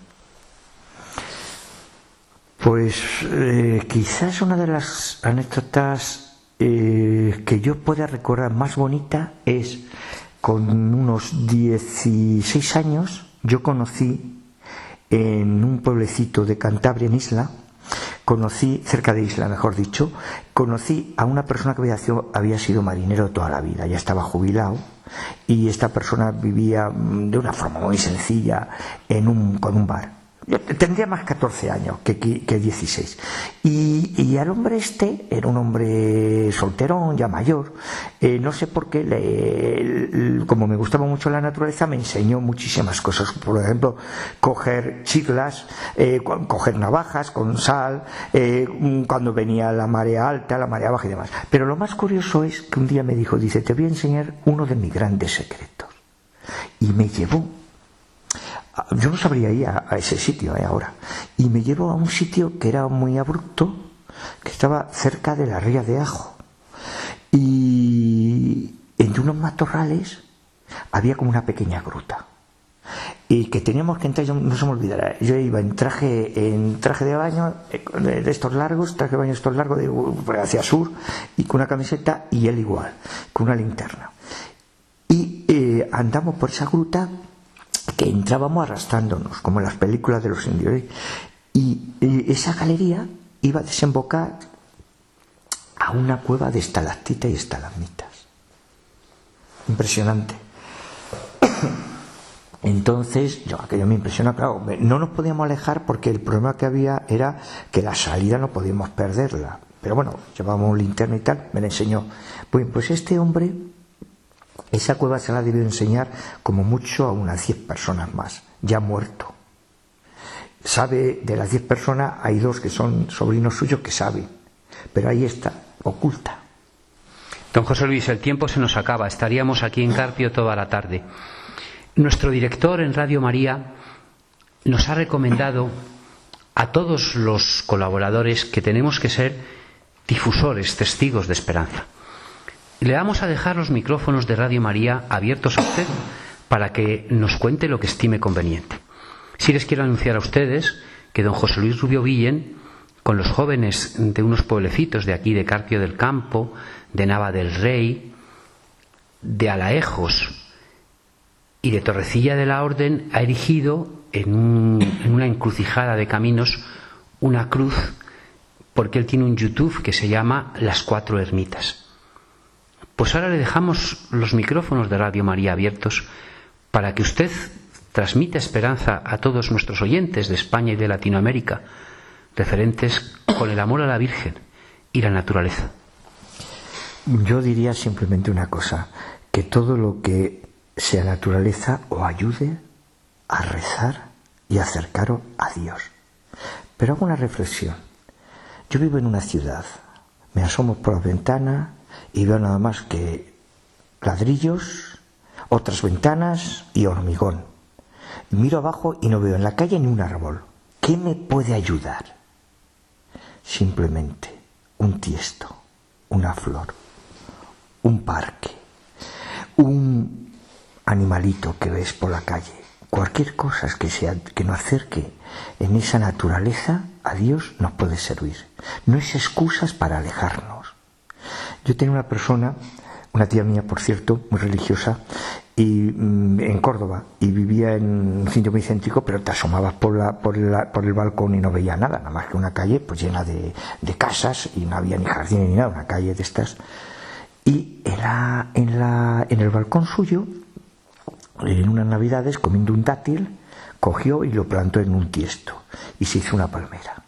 Pues eh, quizás una de las anécdotas eh, que yo pueda recordar más bonita es con unos 16 años yo conocí en un pueblecito de Cantabria, en Isla, conocí, cerca de Isla, mejor dicho, conocí a una persona que había sido, había sido marinero toda la vida, ya estaba jubilado, y esta persona vivía mm, de una forma muy sencilla en un, con un bar. Tendría más 14 años que, que 16. Y, y, al hombre este, era un hombre solterón, ya mayor, eh, no sé por qué, como me gustaba mucho la naturaleza, me enseñó muchísimas cosas. Por ejemplo, coger chiclas, eh, coger navajas con sal, eh, cuando venía la marea alta, la marea baja y demás. Pero lo más curioso es que un día me dijo, dice, te voy a enseñar uno de mis grandes secretos. Y me llevó yo no sabría ir a, ese sitio eh, ahora. Y me llevo a un sitio que era muy abrupto, que estaba cerca de la ría de Ajo. Y entre unos matorrales había como una pequeña gruta. Y que teníamos que entrar, no se me olvidará, yo iba en traje, en traje de baño, eh, de estos largos, traje de baño estos largos, de, hacia sur, y con una camiseta, y él igual, con una linterna. Y eh, andamos por esa gruta que entrábamos arrastrándonos, como en las películas de los indios. Y, esa galería iba a desembocar a una cueva de estalactitas y estalagmitas. Impresionante. Entonces, yo, aquello me impresiona, claro, no nos podíamos alejar porque el problema que había era que la salida no podíamos perderla. Pero bueno, llevábamos un linterna y tal, me la enseñó. Bueno, pues este hombre esa cueva se la ha debido enseñar como mucho a unas 10 personas más, ya muerto. Sabe, de las 10 personas hay dos que son sobrinos suyos que saben, pero ahí está, oculta. Don José Luis, el tiempo se nos acaba, estaríamos aquí en Carpio toda la tarde. Nuestro director en Radio María nos ha recomendado a todos los colaboradores que tenemos que ser difusores, testigos de esperanza. Le vamos a dejar los micrófonos de Radio María abiertos a usted para que nos cuente lo que estime conveniente. Si les quiero anunciar a ustedes que don José Luis Rubio Villen, con los jóvenes de unos pueblecitos de aquí, de Carpio del Campo, de Nava del Rey, de Alaejos y de Torrecilla de la Orden, ha erigido en, en una encrucijada de caminos una cruz porque él tiene un YouTube que se llama Las Cuatro Ermitas. Pues ahora le dejamos los micrófonos de Radio María abiertos para que usted transmita esperanza a todos nuestros oyentes de España y de Latinoamérica, referentes con el amor a la Virgen y la naturaleza. Yo diría simplemente una cosa, que todo lo que sea naturaleza o ayude a rezar y acercaros a Dios. Pero hago una reflexión. Yo vivo en una ciudad, me asomo por la ventana y veo nada más que ladrillos, otras ventanas y hormigón. Miro abajo y no veo en la calle ni un árbol. ¿Qué me puede ayudar? Simplemente un tiesto, una flor, un parque, un animalito que ves por la calle, cualquier cosa que sea que nos acerque en esa naturaleza a Dios nos puede servir. No es excusas para alejarnos. Yo tenía una persona, una tía mía, por cierto, muy religiosa, y mm, en Córdoba y vivía en un sitio muy céntrico, pero te asomabas por, la, por, por, el balcón y no veía nada, nada más que una calle pues llena de, casas y no había ni jardín ni nada, una calle de estas. Y en, la, en el balcón suyo, en unas navidades, comiendo un dátil, cogió y lo plantó en un tiesto y se hizo una palmera.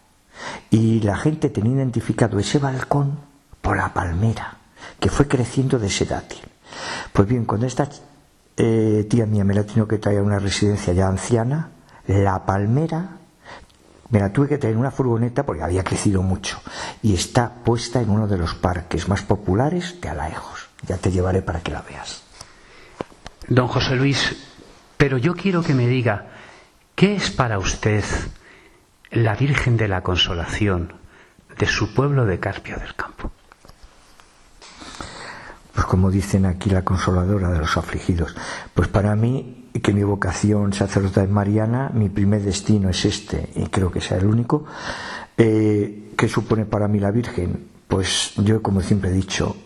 Y la gente tenía identificado ese balcón la palmera, que fue creciendo de ese dátil. Pues bien, cuando esta eh, tía mía me la tenido que traer a una residencia ya anciana, la palmera me la tuve que traer en una furgoneta porque había crecido mucho y está puesta en uno de los parques más populares de Alaejos. Ya te llevaré para que la veas. Don José Luis, pero yo quiero que me diga, ¿qué es para usted la Virgen de la Consolación de su pueblo de Carpio del Campo? Pues como dicen aquí, la consoladora de los afligidos. Pues para mí, que mi vocación sacerdotal mariana, mi primer destino es este, y creo que sea el único. Eh, ¿Qué supone para mí la Virgen? Pues yo, como siempre he dicho,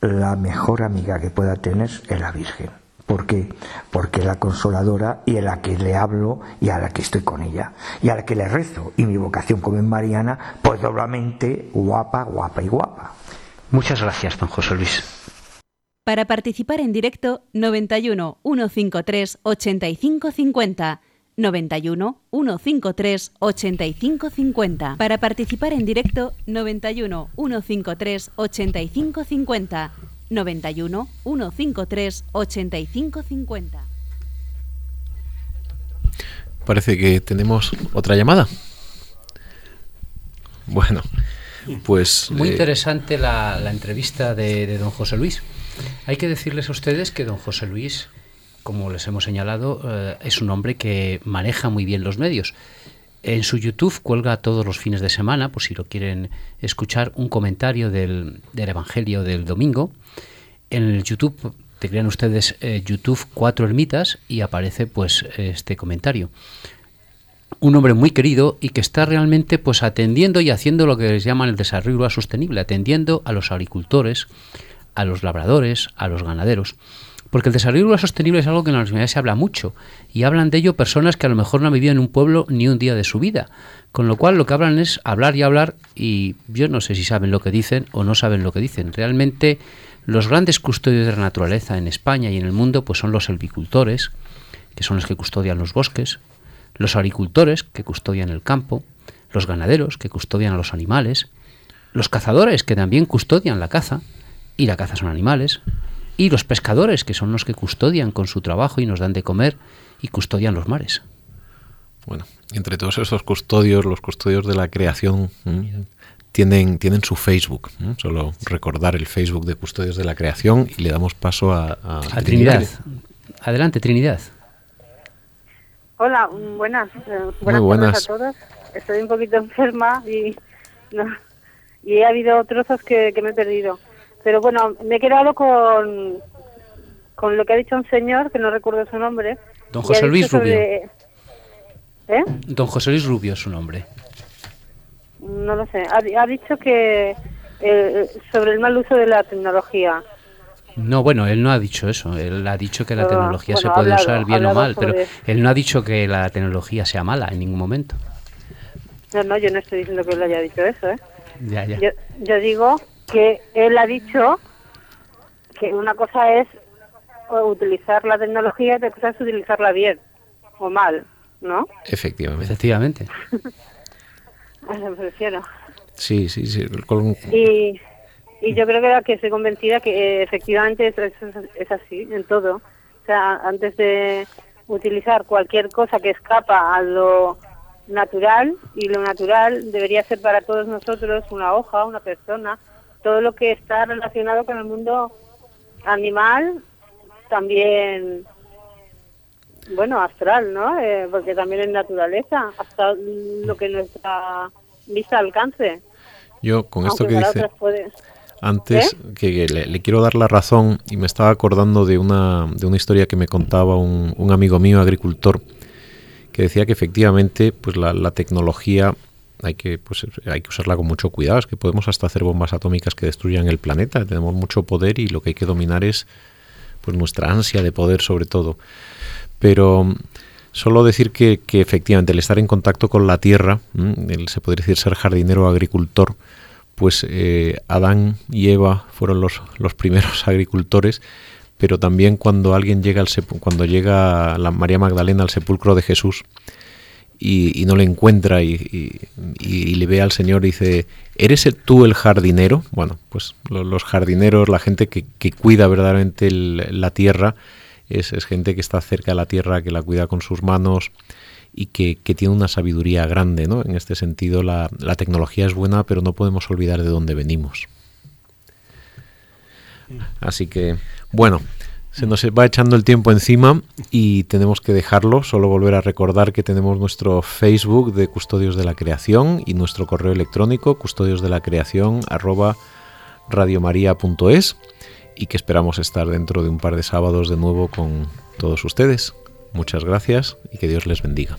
la mejor amiga que pueda tener es la Virgen. ¿Por qué? Porque es la consoladora y a la que le hablo y a la que estoy con ella. Y a la que le rezo. Y mi vocación como en Mariana, pues doblemente guapa, guapa y guapa. Muchas gracias, don José Luis. Para participar en directo, 91 153 8550. 91 153 8550. Para participar en directo, 91 153 8550. 91 153 8550. Parece que tenemos otra llamada. Bueno, pues... Muy eh, interesante la, la entrevista de, de don José Luis. Hay que decirles a ustedes que don José Luis, como les hemos señalado, eh, es un hombre que maneja muy bien los medios. En su YouTube cuelga todos los fines de semana, por si lo quieren escuchar, un comentario del, del Evangelio del domingo. En el YouTube, te crean ustedes eh, YouTube Cuatro Ermitas y aparece pues este comentario. Un hombre muy querido y que está realmente pues atendiendo y haciendo lo que les llaman el desarrollo sostenible, atendiendo a los agricultores, a los labradores, a los ganaderos. Porque el desarrollo sostenible es algo que en la universidad se habla mucho y hablan de ello personas que a lo mejor no han vivido en un pueblo ni un día de su vida. Con lo cual lo que hablan es hablar y hablar y yo no sé si saben lo que dicen o no saben lo que dicen. Realmente los grandes custodios de la naturaleza en España y en el mundo pues son los silvicultores, que son los que custodian los bosques, los agricultores que custodian el campo, los ganaderos que custodian a los animales, los cazadores que también custodian la caza, y la caza son animales, y los pescadores, que son los que custodian con su trabajo y nos dan de comer y custodian los mares. Bueno, entre todos esos custodios, los custodios de la creación, ¿m? tienen, tienen su Facebook. ¿m? Solo recordar el Facebook de Custodios de la Creación y le damos paso a, a, A Trinidad. Adelante, Trinidad. Hola, mm, buenas. eh, buenas, buenas. tardes a todos. Estoy un poquito enferma y, no, y ha habido trozos que, que me he perdido. Pero bueno, me he quedado con, con lo que ha dicho un señor, que no recuerdo su nombre. Don José Luis Rubio. sobre- ¿Eh? Don José Luis Rubio es su nombre. No lo sé. Ha, ha dicho que eh, sobre el mal uso de la tecnología. No, bueno, él no ha dicho eso. Él ha dicho que la Ah, tecnología se bueno, puede hablado- usar bien o mal, pero él no ha dicho que la tecnología sea mala en ningún momento. No, no, yo no estoy diciendo que él haya dicho eso, ¿eh? Ya, ya. Yo, yo digo que él ha dicho que una cosa es eh, utilizar la tecnología y otra cosa es utilizarla bien o mal, ¿no? Efectivamente. Efectivamente. A eso me refiero. Sí, sí, sí. con- Y, y yo creo que, que estoy convencida que eh, efectivamente eso es, es así en todo. O sea, antes de utilizar cualquier cosa que escapa a lo natural, y lo natural debería ser para todos nosotros una hoja, una persona, todo lo que está relacionado con el mundo animal, también, bueno, astral, ¿no? Eh, porque también es naturaleza, hasta lo que nuestra vista alcance. Yo con esto Aunque que dice puede- antes, que le, le quiero dar la razón y me estaba acordando de una, de una historia que me contaba un, un amigo mío agricultor que decía que efectivamente pues la, la tecnología hay que pues hay que usarla con mucho cuidado, es que podemos hasta hacer bombas atómicas que destruyan el planeta, tenemos mucho poder y lo que hay que dominar es pues nuestra ansia de poder sobre todo. Pero mm, solo decir que, que efectivamente el estar en contacto con la tierra, mm, se podría decir ser jardinero o agricultor, pues eh, Adán y Eva fueron los, los primeros agricultores, pero también cuando alguien llega al cuando llega la María Magdalena al sepulcro de Jesús y, no le encuentra y, le ve al Señor y dice, ¿eres tú el jardinero? Bueno, pues los jardineros, la gente que, cuida verdaderamente la tierra, es, gente que está cerca de la tierra, que la cuida con sus manos y que, tiene una sabiduría grande, ¿no? En este sentido, la, la tecnología es buena, pero no podemos olvidar de dónde venimos. Así que, bueno, se nos va echando el tiempo encima y tenemos que dejarlo. Solo volver a recordar que tenemos nuestro Facebook de Custodios de la Creación y nuestro correo electrónico custodios de la creación arroba radiomaria.es y que esperamos estar dentro de un par de sábados de nuevo con todos ustedes. Muchas gracias y que Dios les bendiga.